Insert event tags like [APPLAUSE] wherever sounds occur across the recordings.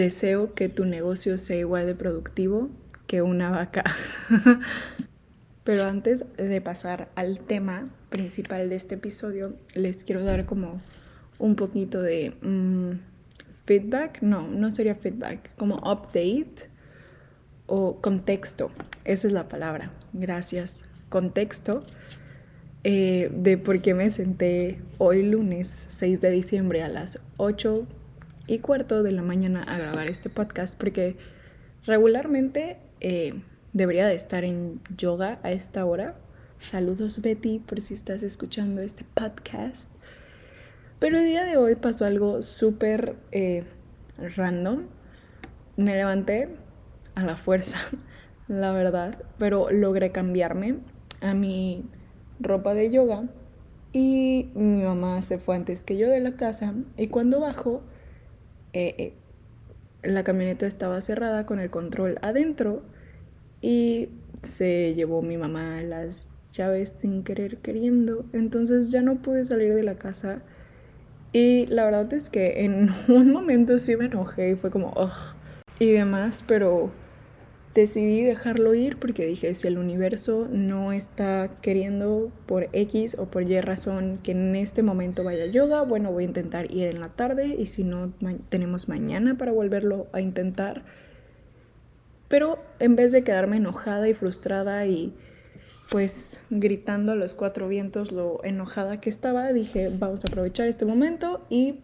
deseo que tu negocio sea igual de productivo que una vaca. [LAUGHS] Pero antes de pasar al tema principal de este episodio, les quiero dar como un poquito de mm, feedback. No, no sería feedback, como update o contexto. Esa es la palabra. Gracias. Contexto eh, de por qué me senté hoy lunes 6 de diciembre a las 8 y cuarto de la mañana a grabar este podcast porque regularmente eh, debería de estar en yoga a esta hora. Saludos Betty por si estás escuchando este podcast. Pero el día de hoy pasó algo súper eh, random. Me levanté a la fuerza, [LAUGHS] la verdad, pero logré cambiarme a mi ropa de yoga y mi mamá se fue antes que yo de la casa y cuando bajo eh, eh, la camioneta estaba cerrada con el control adentro y se llevó mi mamá las llaves sin querer queriendo. Entonces ya no pude salir de la casa. Y la verdad es que en [LAUGHS] un momento sí me enojé y fue como, ugh, y demás, pero decidí dejarlo ir porque dije, si el universo no está queriendo por X o por Y razón que en este momento vaya yoga, bueno, voy a intentar ir en la tarde y si no, tenemos mañana para volverlo a intentar. Pero en vez de quedarme enojada y frustrada y pues gritando a los cuatro vientos lo enojada que estaba, dije, vamos a aprovechar este momento y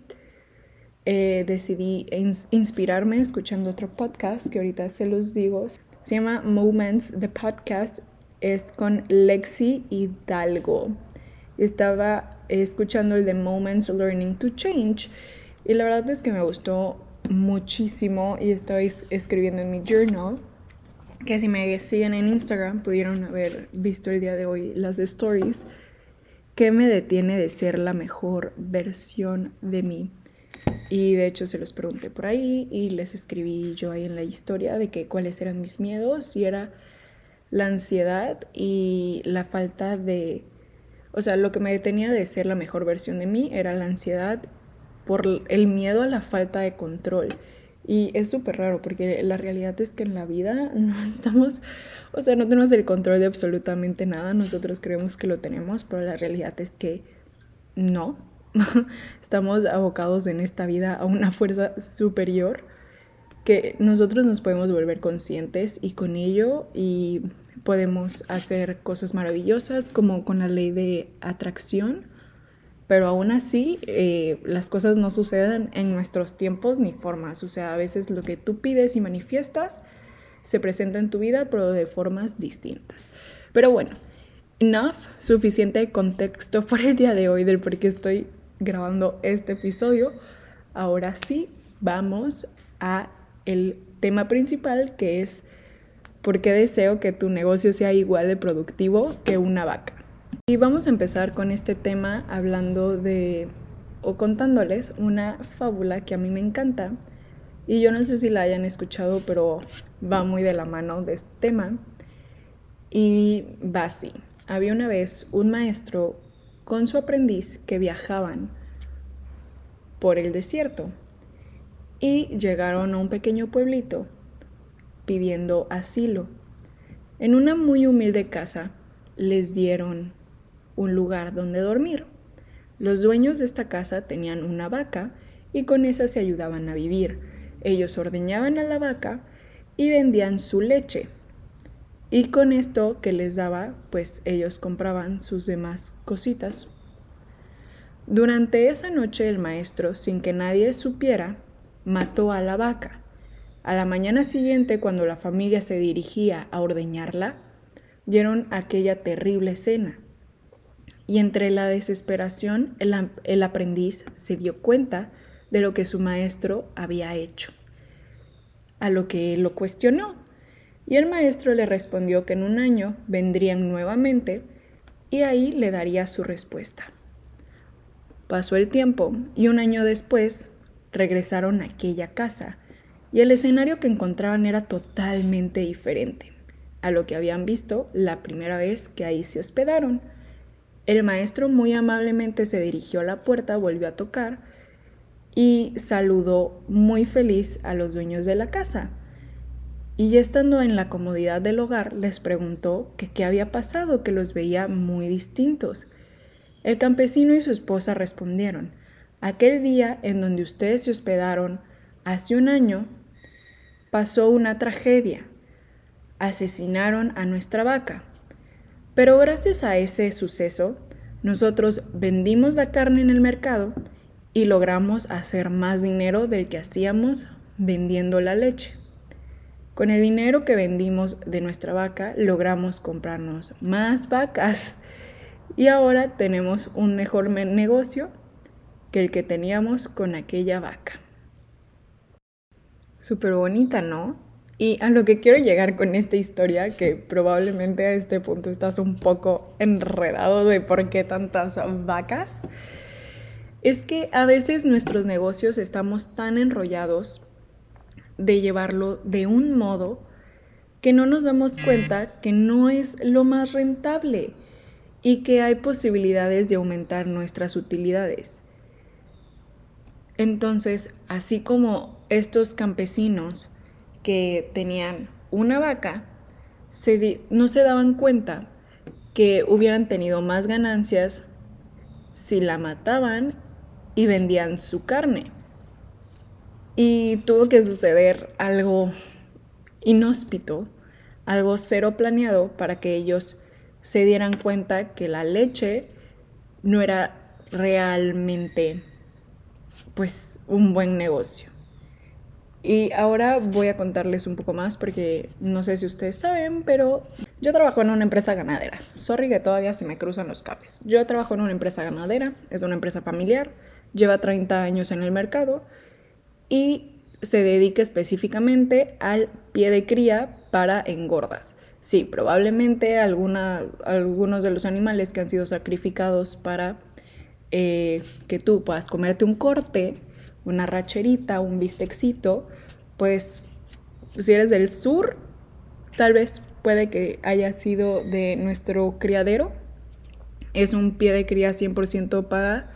eh, decidí inspirarme escuchando otro podcast que ahorita se los digo. Se llama Moments, the podcast es con Lexi Hidalgo. Estaba escuchando el de Moments Learning to Change y la verdad es que me gustó muchísimo y estoy escribiendo en mi journal que si me siguen en Instagram pudieron haber visto el día de hoy las stories que me detiene de ser la mejor versión de mí. Y de hecho se los pregunté por ahí y les escribí yo ahí en la historia de que cuáles eran mis miedos y era la ansiedad y la falta de... O sea, lo que me detenía de ser la mejor versión de mí era la ansiedad por el miedo a la falta de control. Y es súper raro porque la realidad es que en la vida [LAUGHS] no estamos, o sea, no tenemos el control de absolutamente nada. Nosotros creemos que lo tenemos, pero la realidad es que no. [LAUGHS] estamos abocados en esta vida a una fuerza superior que nosotros nos podemos volver conscientes y con ello y podemos hacer cosas maravillosas como con la ley de atracción, pero aún así eh, las cosas no suceden en nuestros tiempos ni formas, o sea, a veces lo que tú pides y manifiestas se presenta en tu vida, pero de formas distintas. Pero bueno, enough, suficiente contexto [LAUGHS] por el día de hoy del por qué estoy grabando este episodio. Ahora sí, vamos a el tema principal que es por qué deseo que tu negocio sea igual de productivo que una vaca. Y vamos a empezar con este tema hablando de o contándoles una fábula que a mí me encanta y yo no sé si la hayan escuchado, pero va muy de la mano de este tema. Y va así. Había una vez un maestro con su aprendiz que viajaban por el desierto y llegaron a un pequeño pueblito pidiendo asilo. En una muy humilde casa les dieron un lugar donde dormir. Los dueños de esta casa tenían una vaca y con esa se ayudaban a vivir. Ellos ordeñaban a la vaca y vendían su leche. Y con esto que les daba, pues ellos compraban sus demás cositas. Durante esa noche el maestro, sin que nadie supiera, mató a la vaca. A la mañana siguiente, cuando la familia se dirigía a ordeñarla, vieron aquella terrible escena. Y entre la desesperación, el, el aprendiz se dio cuenta de lo que su maestro había hecho, a lo que lo cuestionó y el maestro le respondió que en un año vendrían nuevamente y ahí le daría su respuesta. Pasó el tiempo y un año después regresaron a aquella casa y el escenario que encontraban era totalmente diferente a lo que habían visto la primera vez que ahí se hospedaron. El maestro muy amablemente se dirigió a la puerta, volvió a tocar y saludó muy feliz a los dueños de la casa. Y ya estando en la comodidad del hogar, les preguntó que qué había pasado, que los veía muy distintos. El campesino y su esposa respondieron, aquel día en donde ustedes se hospedaron hace un año, pasó una tragedia. Asesinaron a nuestra vaca. Pero gracias a ese suceso, nosotros vendimos la carne en el mercado y logramos hacer más dinero del que hacíamos vendiendo la leche. Con el dinero que vendimos de nuestra vaca logramos comprarnos más vacas y ahora tenemos un mejor negocio que el que teníamos con aquella vaca. Súper bonita, ¿no? Y a lo que quiero llegar con esta historia, que probablemente a este punto estás un poco enredado de por qué tantas vacas, es que a veces nuestros negocios estamos tan enrollados de llevarlo de un modo que no nos damos cuenta que no es lo más rentable y que hay posibilidades de aumentar nuestras utilidades. Entonces, así como estos campesinos que tenían una vaca, no se daban cuenta que hubieran tenido más ganancias si la mataban y vendían su carne. Y tuvo que suceder algo inhóspito, algo cero planeado para que ellos se dieran cuenta que la leche no era realmente pues un buen negocio. Y ahora voy a contarles un poco más porque no sé si ustedes saben, pero yo trabajo en una empresa ganadera. Sorry que todavía se me cruzan los cables. Yo trabajo en una empresa ganadera, es una empresa familiar, lleva 30 años en el mercado y se dedica específicamente al pie de cría para engordas. Sí, probablemente algunos de los animales que han sido sacrificados para eh, que tú puedas comerte un corte, una racherita, un bistecito, pues si eres del sur, tal vez puede que haya sido de nuestro criadero. Es un pie de cría 100% para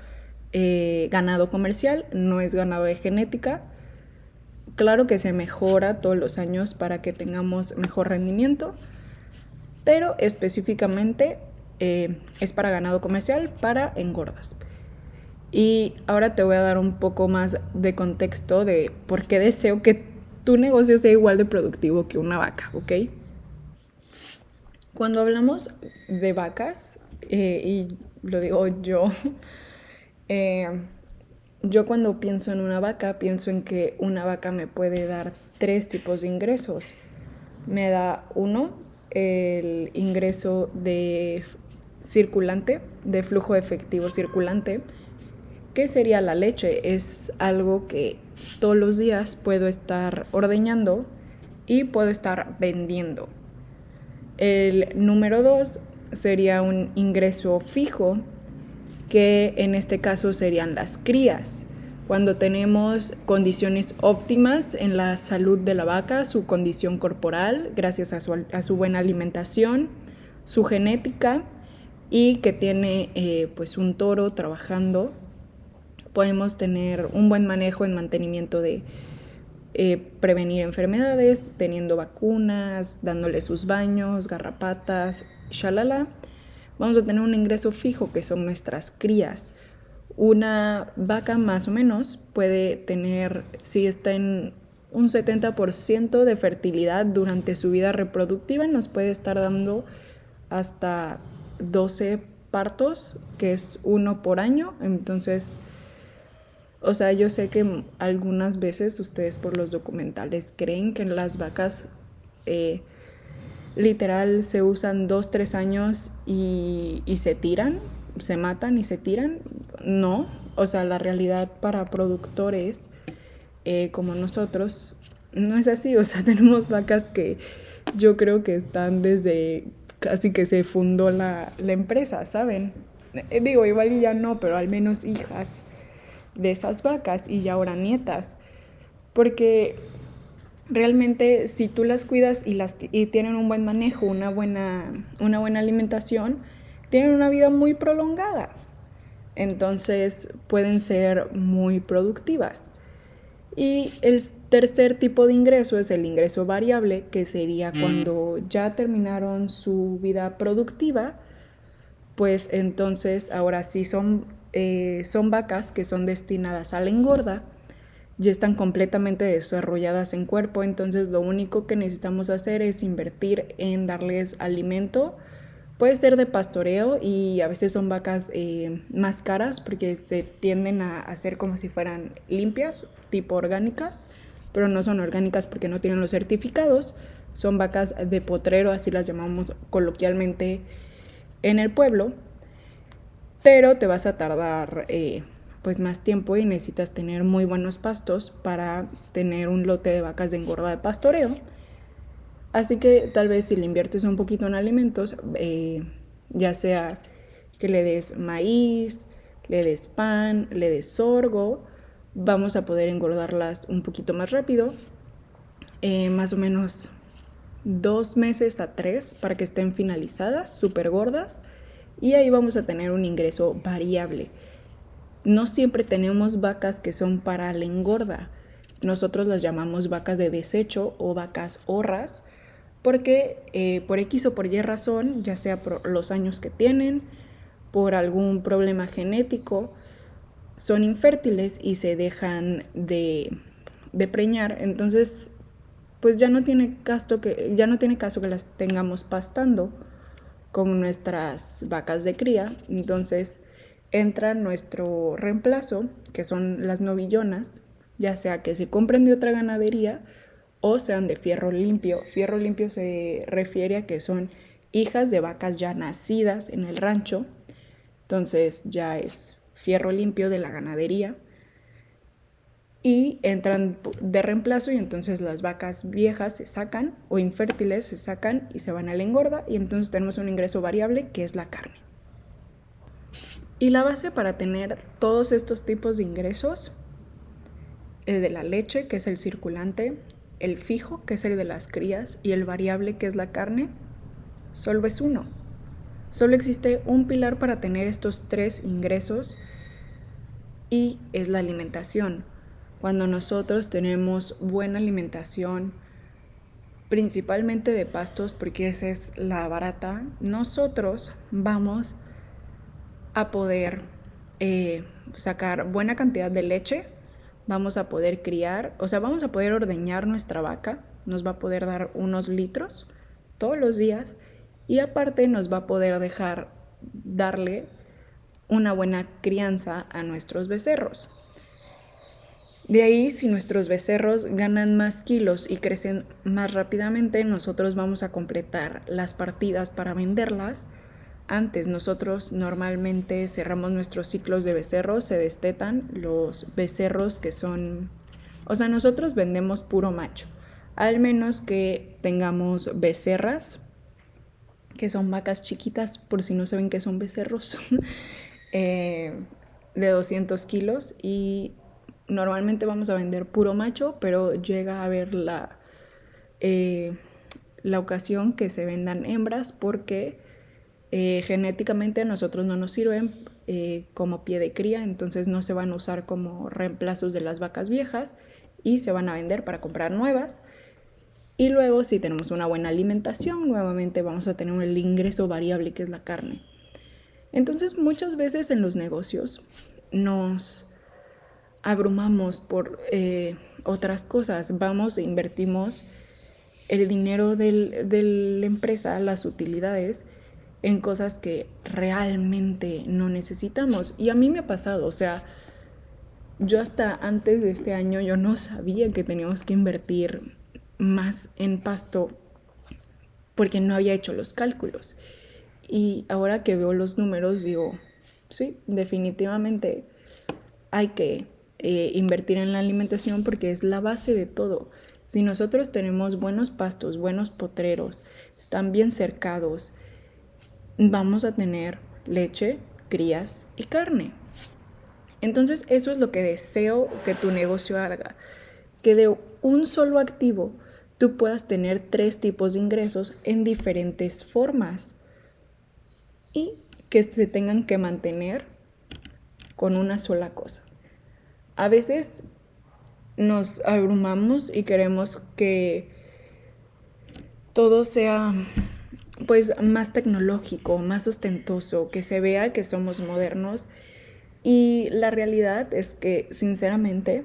eh, ganado comercial, no es ganado de genética. Claro que se mejora todos los años para que tengamos mejor rendimiento, pero específicamente eh, es para ganado comercial, para engordas. Y ahora te voy a dar un poco más de contexto de por qué deseo que tu negocio sea igual de productivo que una vaca, ¿ok? Cuando hablamos de vacas, eh, y lo digo yo, [LAUGHS] eh, yo cuando pienso en una vaca, pienso en que una vaca me puede dar tres tipos de ingresos. Me da uno, el ingreso de circulante, de flujo efectivo circulante. ¿Qué sería la leche? Es algo que todos los días puedo estar ordeñando y puedo estar vendiendo. El número dos sería un ingreso fijo, que en este caso serían las crías. Cuando tenemos condiciones óptimas en la salud de la vaca, su condición corporal, gracias a su, buena alimentación, su genética y que tiene eh, pues un toro trabajando, podemos tener un buen manejo en mantenimiento de eh, prevenir enfermedades, teniendo vacunas, dándole sus baños, garrapatas, shalala. Vamos a tener un ingreso fijo que son nuestras crías. Una vaca más o menos puede tener, si está en un 70% de fertilidad durante su vida reproductiva, nos puede estar dando hasta 12 partos, que es uno por año. Entonces, o sea, yo sé que algunas veces ustedes por los documentales creen que las vacas eh, literal se usan dos, tres años y, se tiran, se matan y se tiran. No, o sea, la realidad para productores eh, como nosotros no es así. O sea, [LAUGHS] tenemos vacas que yo creo que están desde casi que se fundó la, la empresa, ¿saben? Eh, digo, igual y ya no, pero al menos hijas de esas vacas y ya ahora nietas. Porque realmente si tú las cuidas y, las, y tienen un buen manejo, una buena, una buena alimentación, tienen una vida muy prolongada. Entonces pueden ser muy productivas. Y el tercer tipo de ingreso es el ingreso variable, que sería mm. cuando ya terminaron su vida productiva, pues entonces ahora sí son, eh, son vacas que son destinadas a la engorda, ya están completamente desarrolladas en cuerpo, entonces lo único que necesitamos hacer es invertir en darles alimento, puede ser de pastoreo y a veces son vacas eh, más caras porque se tienden a hacer como si fueran limpias, tipo orgánicas, pero no son orgánicas porque no tienen los certificados, son vacas de potrero, así las llamamos coloquialmente en el pueblo, pero te vas a tardar eh, pues más tiempo y necesitas tener muy buenos pastos para tener un lote de vacas de engorda de pastoreo Así que tal vez si le inviertes un poquito en alimentos, eh, ya sea que le des maíz, le des pan, le des sorgo, vamos a poder engordarlas un poquito más rápido, eh, más o menos dos meses a tres para que estén finalizadas, súper gordas, y ahí vamos a tener un ingreso variable. No siempre tenemos vacas que son para la engorda. Nosotros las llamamos vacas de desecho o vacas horras porque eh, por X o por Y razón, ya sea por los años que tienen, por algún problema genético, son infértiles y se dejan de, preñar, entonces pues ya no tiene caso que ya no tiene caso que las tengamos pastando con nuestras vacas de cría, entonces entra nuestro reemplazo, que son las novillonas, ya sea que se compren de otra ganadería o sean de fierro limpio. Fierro limpio se refiere a que son hijas de vacas ya nacidas en el rancho, entonces ya es fierro limpio de la ganadería y entran de reemplazo y entonces las vacas viejas se sacan o infértiles se sacan y se van a la engorda y entonces tenemos un ingreso variable que es la carne. Y la base para tener todos estos tipos de ingresos es de la leche, que es el circulante, el fijo, que es el de las crías, y el variable, que es la carne, solo es uno. Solo existe un pilar para tener estos tres ingresos y es la alimentación. Cuando nosotros tenemos buena alimentación, principalmente de pastos, porque esa es la barata, nosotros vamos a poder eh, sacar buena cantidad de leche, vamos a poder criar, o sea, vamos a poder ordeñar nuestra vaca, nos va a poder dar unos litros todos los días y aparte nos va a poder dejar darle una buena crianza a nuestros becerros. De ahí, si nuestros becerros ganan más kilos y crecen más rápidamente, nosotros vamos a completar las partidas para venderlas antes. Nosotros normalmente cerramos nuestros ciclos de becerros, se destetan los becerros que son, o sea, nosotros vendemos puro macho, al menos que tengamos becerras, que son vacas chiquitas, por si no saben que son becerros, [LAUGHS] eh, de 200 kilos y normalmente vamos a vender puro macho, pero llega a haber la, eh, la ocasión que se vendan hembras porque eh, genéticamente a nosotros no nos sirven eh, como pie de cría, entonces no se van a usar como reemplazos de las vacas viejas y se van a vender para comprar nuevas. Y luego si tenemos una buena alimentación, nuevamente vamos a tener el ingreso variable que es la carne. Entonces muchas veces en los negocios nos abrumamos por eh, otras cosas, vamos e invertimos el dinero de la empresa, las utilidades, en cosas que realmente no necesitamos. Y a mí me ha pasado, o sea, yo hasta antes de este año yo no sabía que teníamos que invertir más en pasto porque no había hecho los cálculos. Y ahora que veo los números digo, sí, definitivamente hay que eh, invertir en la alimentación porque es la base de todo. Si nosotros tenemos buenos pastos, buenos potreros, están bien cercados, vamos a tener leche, crías y carne. Entonces eso es lo que deseo que tu negocio haga, que de un solo activo tú puedas tener tres tipos de ingresos en diferentes formas y que se tengan que mantener con una sola cosa. A veces nos abrumamos y queremos que todo sea pues más tecnológico, más ostentoso, que se vea que somos modernos. Y la realidad es que sinceramente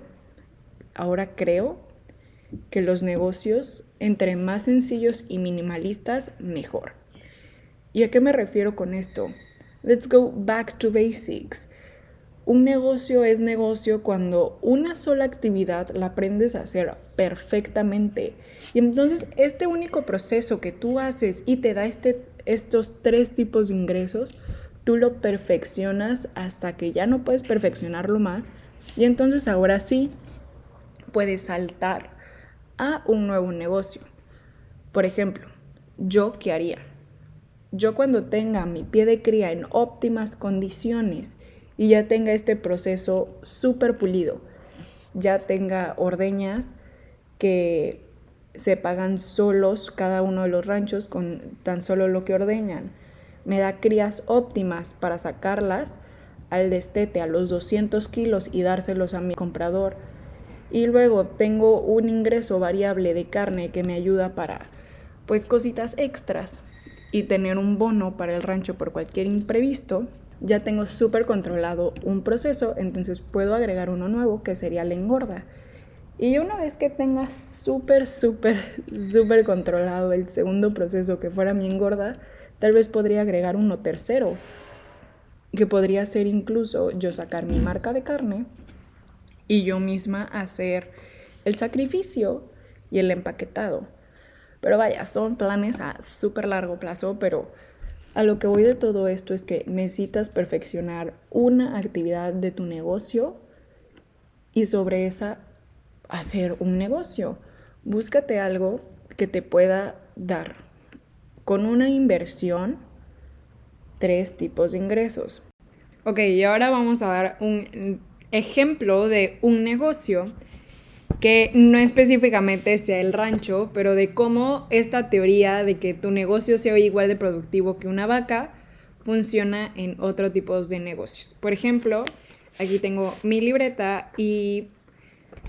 ahora creo que los negocios entre más sencillos y minimalistas mejor. ¿Y a qué me refiero con esto? Let's go back to basics. Un negocio es negocio cuando una sola actividad la aprendes a hacer perfectamente. Y entonces este único proceso que tú haces y te da este, estos tres tipos de ingresos, tú lo perfeccionas hasta que ya no puedes perfeccionarlo más. Y entonces ahora sí puedes saltar a un nuevo negocio. Por ejemplo, ¿yo qué haría? Yo cuando tenga mi pie de cría en óptimas condiciones, y ya tenga este proceso súper pulido, ya tenga ordeñas que se pagan solos cada uno de los ranchos con tan solo lo que ordeñan. Me da crías óptimas para sacarlas al destete a los 200 kilos y dárselos a mi comprador. Y luego tengo un ingreso variable de carne que me ayuda para pues cositas extras y tener un bono para el rancho por cualquier imprevisto ya tengo súper controlado un proceso, entonces puedo agregar uno nuevo que sería la engorda. Y una vez que tenga súper, súper, [LAUGHS] súper controlado el segundo proceso que fuera mi engorda, tal vez podría agregar uno tercero, que podría ser incluso yo sacar mi marca de carne y yo misma hacer el sacrificio y el empaquetado. Pero vaya, son planes a súper largo plazo, pero a lo que voy de todo esto es que necesitas perfeccionar una actividad de tu negocio y sobre esa hacer un negocio. Búscate algo que te pueda dar con una inversión tres tipos de ingresos. Ok, y ahora vamos a dar un ejemplo de un negocio que no específicamente sea el rancho, pero de cómo esta teoría de que tu negocio sea igual de productivo que una vaca funciona en otro tipo de negocios. Por ejemplo, aquí tengo mi libreta y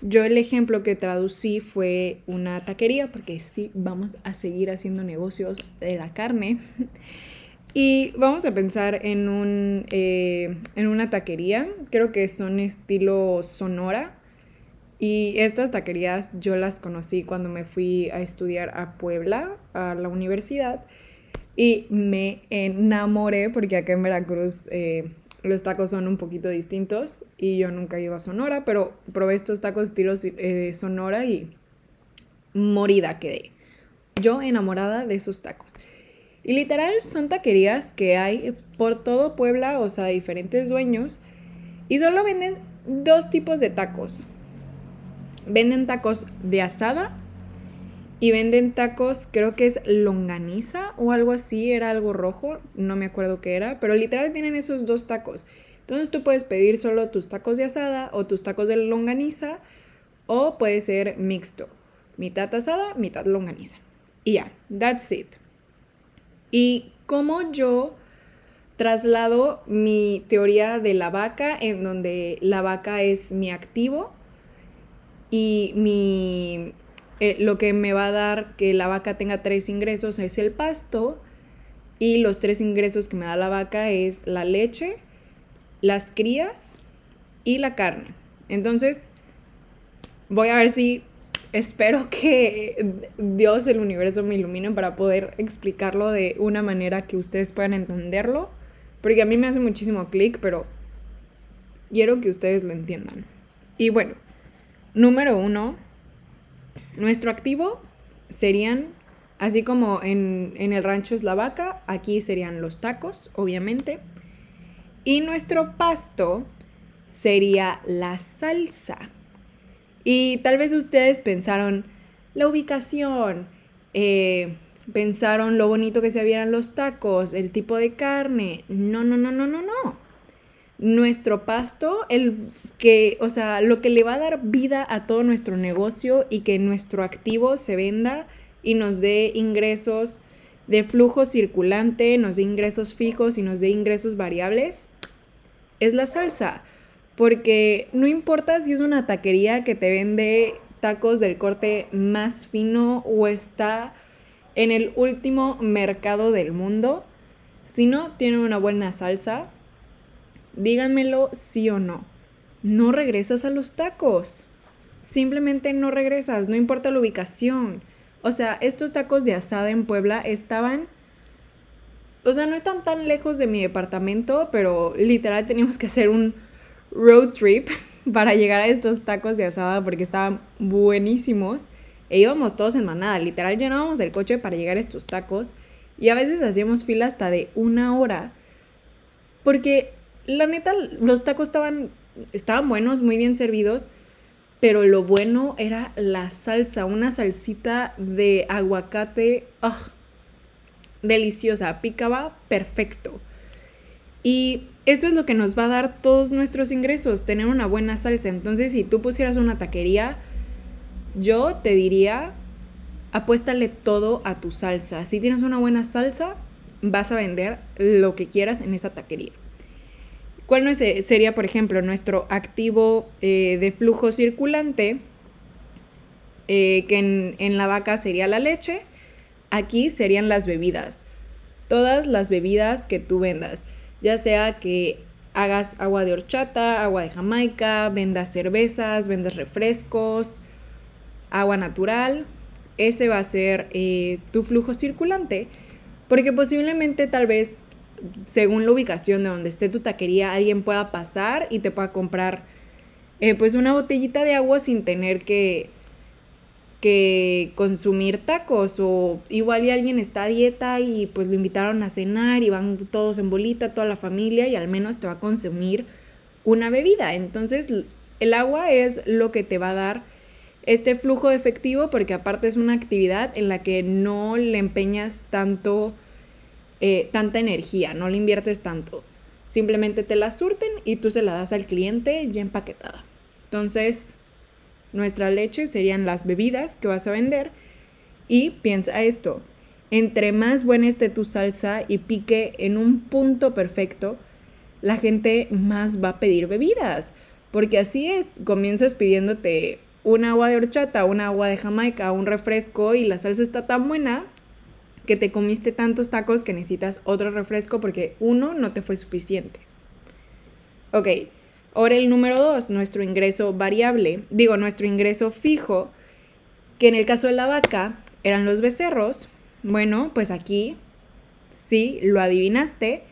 yo el ejemplo que traducí fue una taquería, porque sí, vamos a seguir haciendo negocios de la carne. [LAUGHS] Y vamos a pensar en, un, eh, en una taquería, creo que son estilo Sonora, y estas taquerías yo las conocí cuando me fui a estudiar a Puebla, a la universidad, y me enamoré porque acá en Veracruz eh, los tacos son un poquito distintos y yo nunca iba a Sonora, pero probé estos tacos estilo eh, Sonora y morida quedé. Yo enamorada de esos tacos. Y literal son taquerías que hay por todo Puebla, o sea, diferentes dueños, y solo venden dos tipos de tacos Venden tacos de asada y venden tacos, creo que es longaniza o algo así, era algo rojo, no me acuerdo qué era, pero literal tienen esos dos tacos. Entonces tú puedes pedir solo tus tacos de asada o tus tacos de longaniza o puede ser mixto, mitad asada, mitad longaniza. Y ya, that's it. Y como yo traslado mi teoría de la vaca en donde la vaca es mi activo y mi, eh, lo que me va a dar que la vaca tenga tres ingresos es el pasto y los tres ingresos que me da la vaca es la leche, las crías y la carne. Entonces, voy a ver si espero que Dios, el universo me ilumine para poder explicarlo de una manera que ustedes puedan entenderlo. Porque a mí me hace muchísimo clic, pero quiero que ustedes lo entiendan. Y bueno, Número uno, nuestro activo serían, así como en, el rancho es la vaca, aquí serían los tacos, obviamente. Y nuestro pasto sería la salsa. Y tal vez ustedes pensaron la ubicación, eh, pensaron lo bonito que se vieran los tacos, el tipo de carne. No, no, no, no, no, no nuestro pasto, el que, o sea, lo que le va a dar vida a todo nuestro negocio y que nuestro activo se venda y nos dé ingresos de flujo circulante, nos dé ingresos fijos y nos dé ingresos variables, es la salsa. Porque no importa si es una taquería que te vende tacos del corte más fino o está en el último mercado del mundo, si no tiene una buena salsa, díganmelo sí o no. No regresas a los tacos. Simplemente no regresas, no importa la ubicación. O sea, estos tacos de asada en Puebla estaban... O sea, no están tan lejos de mi departamento, pero literal teníamos que hacer un road trip [LAUGHS] para llegar a estos tacos de asada porque estaban buenísimos. E íbamos todos en manada, literal llenábamos el coche para llegar a estos tacos y a veces hacíamos fila hasta de una hora. Porque la neta, los tacos estaban, estaban buenos, muy bien servidos, pero lo bueno era la salsa, una salsita de aguacate, deliciosa, picaba perfecto. Y esto es lo que nos va a dar todos nuestros ingresos, tener una buena salsa. Entonces, si tú pusieras una taquería, yo te diría, apuéstale todo a tu salsa. Si tienes una buena salsa, vas a vender lo que quieras en esa taquería. ¿Cuál sería, por ejemplo, nuestro activo eh, de flujo circulante? Eh, que en, en la vaca sería la leche. Aquí serían las bebidas. Todas las bebidas que tú vendas ya sea que hagas agua de horchata, agua de Jamaica, vendas cervezas, vendas refrescos, agua natural, ese va a ser eh, tu flujo circulante, porque posiblemente tal vez según la ubicación de donde esté tu taquería, alguien pueda pasar y te pueda comprar eh, pues una botellita de agua sin tener que que consumir tacos o igual y alguien está a dieta y pues lo invitaron a cenar y van todos en bolita, toda la familia y al menos te va a consumir una bebida. Entonces el agua es lo que te va a dar este flujo efectivo porque aparte es una actividad en la que no le empeñas tanto, eh, tanta energía, no le inviertes tanto. Simplemente te la surten y tú se la das al cliente ya empaquetada. Entonces, nuestra leche serían las bebidas que vas a vender. Y piensa esto, entre más buena esté tu salsa y pique en un punto perfecto, la gente más va a pedir bebidas. Porque así es, comienzas pidiéndote un agua de horchata, un agua de Jamaica, un refresco y la salsa está tan buena que te comiste tantos tacos que necesitas otro refresco porque uno no te fue suficiente. Ok, Ahora el número dos, nuestro ingreso variable, digo nuestro ingreso fijo, que en el caso de la vaca eran los becerros. Bueno, pues aquí, sí, lo adivinaste,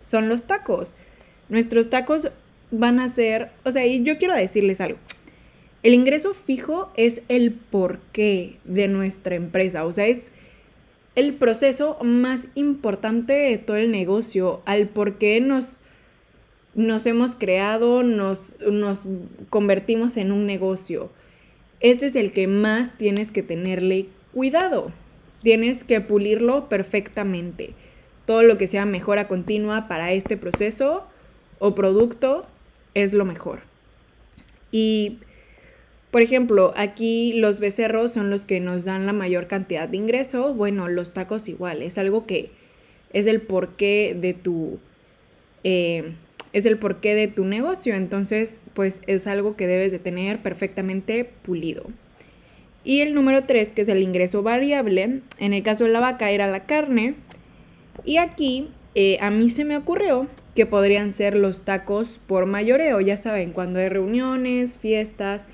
son los tacos. Nuestros tacos van a ser, o sea, y yo quiero decirles algo. El ingreso fijo es el porqué de nuestra empresa, o sea, es el proceso más importante de todo el negocio, al por qué nos nos hemos creado, nos, nos convertimos en un negocio. Este es el que más tienes que tenerle cuidado. Tienes que pulirlo perfectamente. Todo lo que sea mejora continua para este proceso o producto es lo mejor. Y, por ejemplo, aquí los becerros son los que nos dan la mayor cantidad de ingresos. Bueno, los tacos igual. Es algo que es el porqué de tu... Eh, es el porqué de tu negocio, entonces pues es algo que debes de tener perfectamente pulido. Y el número 3, que es el ingreso variable, en el caso de la vaca era la carne. Y aquí eh, a mí se me ocurrió que podrían ser los tacos por mayoreo, ya saben, cuando hay reuniones, fiestas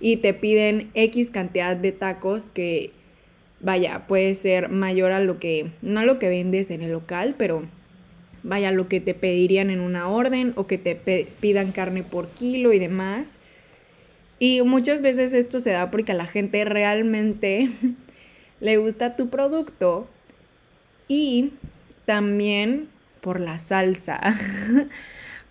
y te piden X cantidad de tacos que, vaya, puede ser mayor a lo que, no lo que vendes en el local, pero vaya lo que te pedirían en una orden o que te pidan carne por kilo y demás. Y muchas veces esto se da porque a la gente realmente [LAUGHS] le gusta tu producto y también por la salsa. [LAUGHS]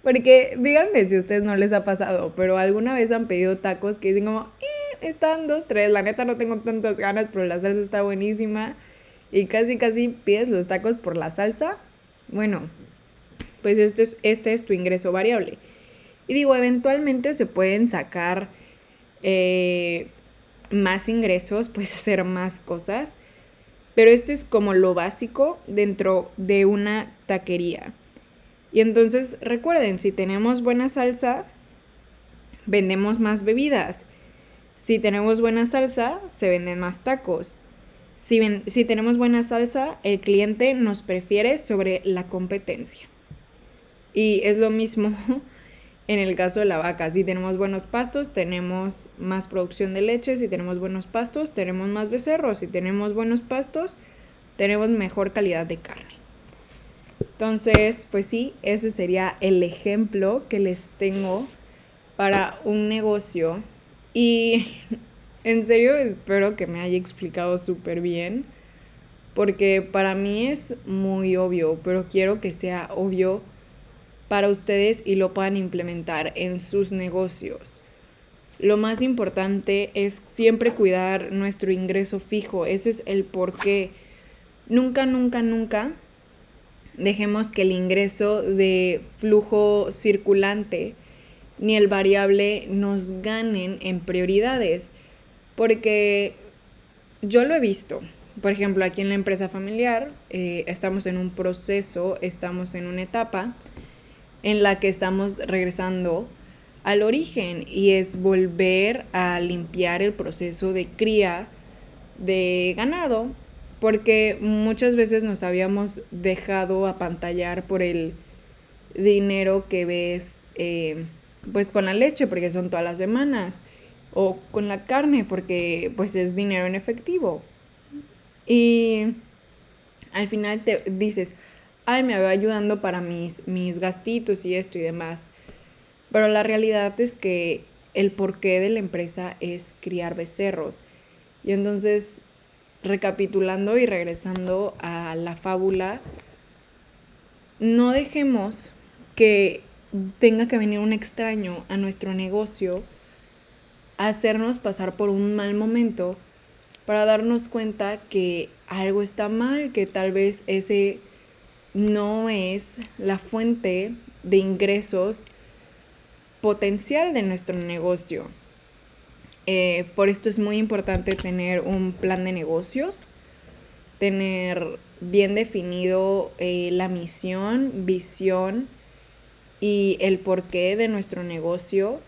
porque díganme si a ustedes no les ha pasado, pero alguna vez han pedido tacos que dicen como, eh, están dos, tres, la neta no tengo tantas ganas, pero la salsa está buenísima. Y casi, casi pides los tacos por la salsa. Bueno, pues este es, este es tu ingreso variable. Y digo, eventualmente se pueden sacar eh, más ingresos, [LAUGHS] puedes hacer más cosas, pero este es como lo básico dentro de una taquería. Y entonces recuerden, si tenemos buena salsa, vendemos más bebidas. Si tenemos buena salsa, se venden más tacos. Si, si tenemos buena salsa, el cliente nos prefiere sobre la competencia. Y es lo mismo [LAUGHS] en el caso de la vaca. Si tenemos buenos pastos, tenemos más producción de leche. Si tenemos buenos pastos, tenemos más becerros. Si tenemos buenos pastos, tenemos mejor calidad de carne. Entonces, pues sí, ese sería el ejemplo que les tengo para un negocio. Y [LAUGHS] en serio espero que me haya explicado súper bien. Porque para mí es muy obvio, pero quiero que sea obvio para ustedes y lo puedan implementar en sus negocios. Lo más importante es siempre cuidar nuestro ingreso fijo. Ese es el por qué. Nunca, nunca, nunca dejemos que el ingreso de flujo circulante ni el variable nos ganen en prioridades. Porque yo lo he visto. Por ejemplo, aquí en la empresa familiar eh, estamos en un proceso, estamos en una etapa en la que estamos regresando al origen y es volver a limpiar el proceso de cría de ganado porque muchas veces nos habíamos dejado apantallar por el dinero que ves eh, pues con la leche porque son todas las semanas o con la carne porque pues es dinero en efectivo. Y al final te dices ay me va ayudando para mis, mis gastitos y esto y demás pero la realidad es que el porqué de la empresa es criar becerros. Y entonces recapitulando y regresando a la fábula, no dejemos que tenga que venir un extraño a nuestro negocio a hacernos pasar por un mal momento para darnos cuenta que algo está mal, que tal vez ese no es la fuente de ingresos potencial de nuestro negocio. Eh, por esto es muy importante tener un plan de negocios, tener bien definido eh, la misión, visión y el porqué de nuestro negocio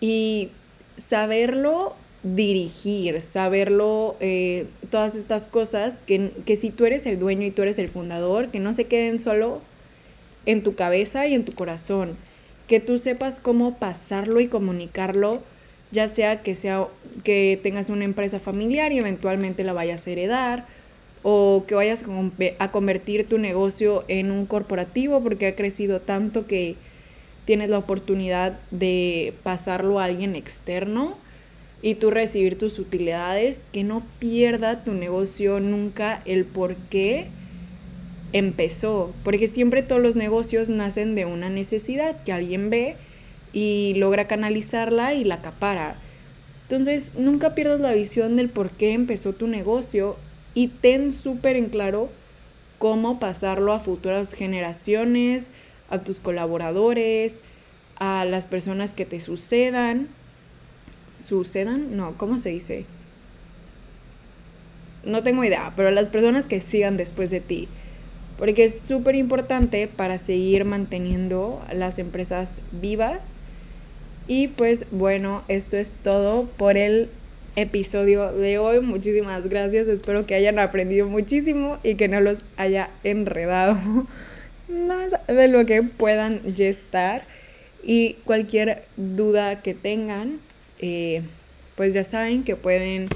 y saberlo dirigir, saberlo, eh, todas estas cosas, que, que si tú eres el dueño y tú eres el fundador, que no se queden solo en tu cabeza y en tu corazón, que tú sepas cómo pasarlo y comunicarlo ya sea que, sea que tengas una empresa familiar y eventualmente la vayas a heredar, o que vayas a convertir tu negocio en un corporativo porque ha crecido tanto que tienes la oportunidad de pasarlo a alguien externo y tú recibir tus utilidades, que no pierda tu negocio nunca el por qué empezó, porque siempre todos los negocios nacen de una necesidad que alguien ve y logra canalizarla y la acapara. Entonces, nunca pierdas la visión del por qué empezó tu negocio y ten súper en claro cómo pasarlo a futuras generaciones, a tus colaboradores, a las personas que te sucedan. ¿Sucedan? No, ¿cómo se dice? No tengo idea, pero a las personas que sigan después de ti. Porque es súper importante para seguir manteniendo las empresas vivas y pues bueno, esto es todo por el episodio de hoy. Muchísimas gracias. Espero que hayan aprendido muchísimo y que no los haya enredado [LAUGHS] más de lo que puedan ya estar. Y cualquier duda que tengan, eh, pues ya saben que pueden...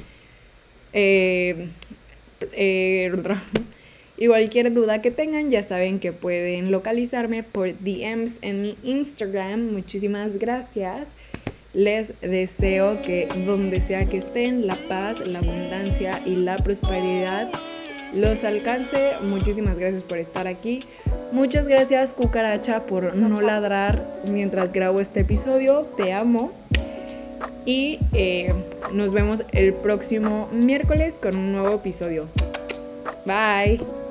Eh, eh, [LAUGHS] y cualquier duda que tengan, ya saben que pueden localizarme por DMs en mi Instagram. Muchísimas gracias. Les deseo que donde sea que estén, la paz, la abundancia y la prosperidad los alcance. Muchísimas gracias por estar aquí. Muchas gracias cucaracha por no ladrar mientras grabo este episodio. Te amo. Y eh, nos vemos el próximo miércoles con un nuevo episodio. Bye.